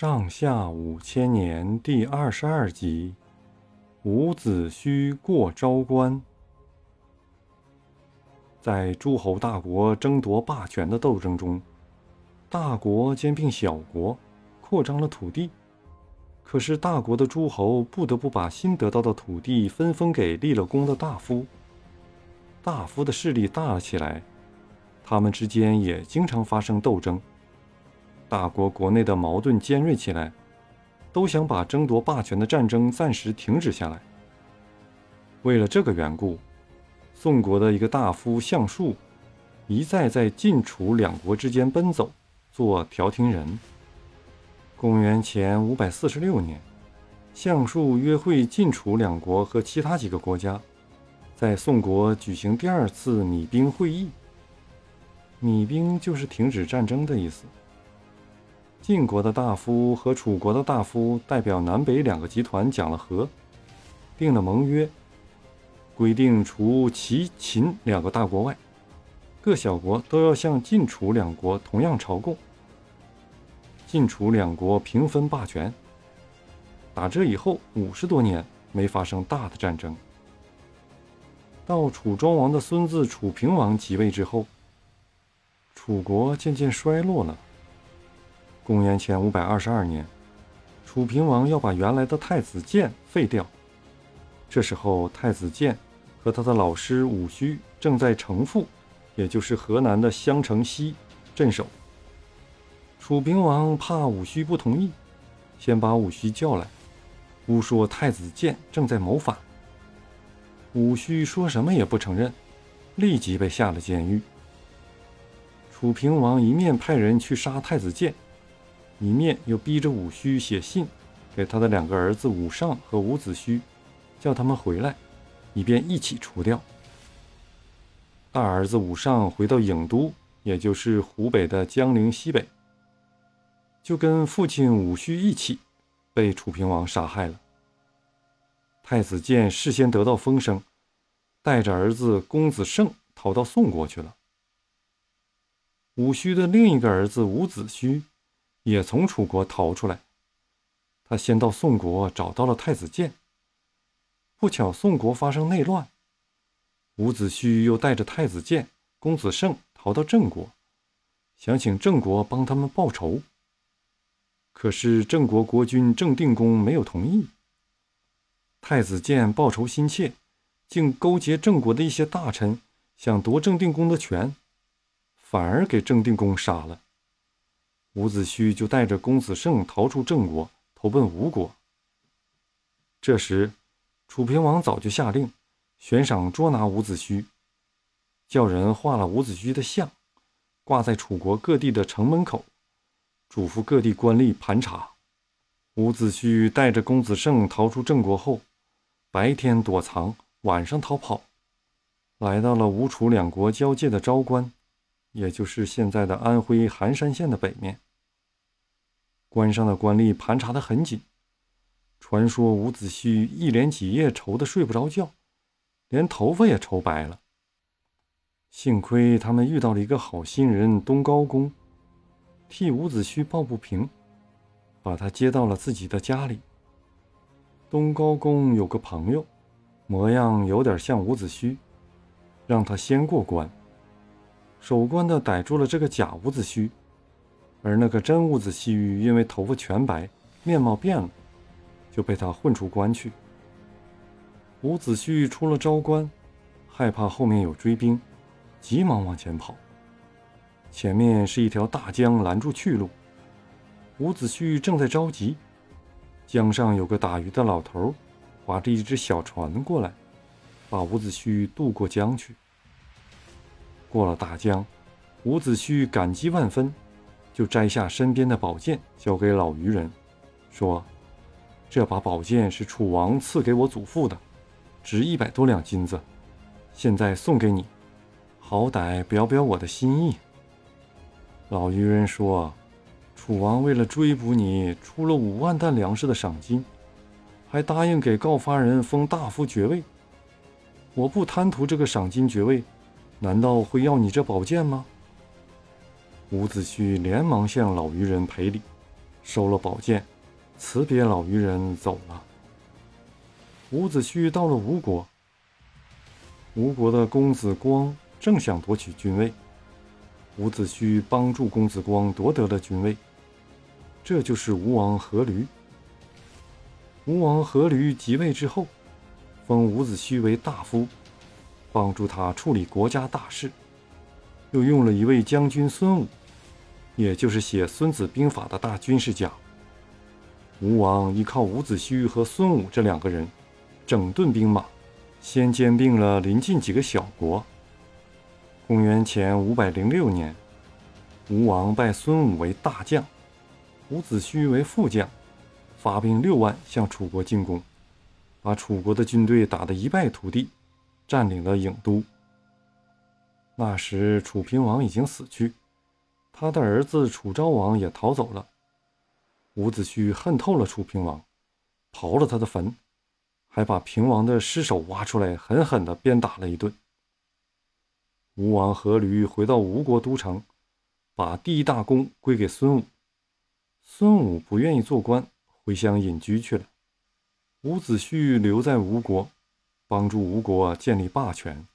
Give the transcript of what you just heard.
上下五千年第二十二集：伍子胥过昭关。在诸侯大国争夺霸权的斗争中，大国兼并小国，扩张了土地。可是，大国的诸侯不得不把新得到的土地分封给立了功的大夫。大夫的势力大了起来，他们之间也经常发生斗争。大国国内的矛盾尖锐起来，都想把争夺霸权的战争暂时停止下来。为了这个缘故，宋国的一个大夫项束一再在晋楚两国之间奔走，做调停人。公元前五百四十六年，项束约会晋楚两国和其他几个国家，在宋国举行第二次弭兵会议。弭兵就是停止战争的意思。晋国的大夫和楚国的大夫代表南北两个集团讲了和，定了盟约，规定除齐、秦两个大国外，各小国都要向晋、楚两国同样朝贡。晋、楚两国平分霸权。打这以后五十多年没发生大的战争。到楚庄王的孙子楚平王即位之后，楚国渐渐衰落了。公元前五百二十二年，楚平王要把原来的太子建废掉。这时候，太子建和他的老师伍须正在城父，也就是河南的襄城西镇守。楚平王怕伍须不同意，先把伍须叫来，诬说太子建正在谋反。伍须说什么也不承认，立即被下了监狱。楚平王一面派人去杀太子建。一面又逼着伍须写信给他的两个儿子伍尚和伍子胥，叫他们回来，以便一起除掉。大儿子伍尚回到郢都，也就是湖北的江陵西北，就跟父亲伍须一起被楚平王杀害了。太子建事先得到风声，带着儿子公子胜逃到宋国去了。伍须的另一个儿子伍子胥。也从楚国逃出来，他先到宋国找到了太子建。不巧宋国发生内乱，伍子胥又带着太子建、公子胜逃到郑国，想请郑国帮他们报仇。可是郑国国君郑定公没有同意。太子建报仇心切，竟勾结郑国的一些大臣，想夺郑定公的权，反而给郑定公杀了。伍子胥就带着公子胜逃出郑国，投奔吴国。这时，楚平王早就下令悬赏捉拿伍子胥，叫人画了伍子胥的像，挂在楚国各地的城门口，嘱咐各地官吏盘查。伍子胥带着公子胜逃出郑国后，白天躲藏，晚上逃跑，来到了吴楚两国交界的昭关。也就是现在的安徽含山县的北面，关上的官吏盘查得很紧。传说伍子胥一连几夜愁得睡不着觉，连头发也愁白了。幸亏他们遇到了一个好心人东高公，替伍子胥抱不平，把他接到了自己的家里。东高公有个朋友，模样有点像伍子胥，让他先过关。守关的逮住了这个假伍子胥，而那个真伍子胥因为头发全白，面貌变了，就被他混出关去。伍子胥出了昭关，害怕后面有追兵，急忙往前跑。前面是一条大江拦住去路，伍子胥正在着急，江上有个打鱼的老头，划着一只小船过来，把伍子胥渡过江去。过了大江，伍子胥感激万分，就摘下身边的宝剑，交给老渔人，说：“这把宝剑是楚王赐给我祖父的，值一百多两金子，现在送给你，好歹表表我的心意。”老渔人说：“楚王为了追捕你，出了五万担粮食的赏金，还答应给告发人封大夫爵位。我不贪图这个赏金爵位。”难道会要你这宝剑吗？伍子胥连忙向老渔人赔礼，收了宝剑，辞别老渔人走了。伍子胥到了吴国，吴国的公子光正想夺取君位，伍子胥帮助公子光夺得了君位。这就是吴王阖闾。吴王阖闾即位之后，封伍子胥为大夫，帮助他处理国家大事。又用了一位将军孙武，也就是写《孙子兵法》的大军事家。吴王依靠伍子胥和孙武这两个人，整顿兵马，先兼并了邻近几个小国。公元前五百零六年，吴王拜孙武为大将。伍子胥为副将，发兵六万向楚国进攻，把楚国的军队打得一败涂地，占领了郢都。那时楚平王已经死去，他的儿子楚昭王也逃走了。伍子胥恨透了楚平王，刨了他的坟，还把平王的尸首挖出来，狠狠地鞭打了一顿。吴王阖闾回到吴国都城，把第一大功归给孙武。孙武不愿意做官，回乡隐居去了。伍子胥留在吴国，帮助吴国建立霸权。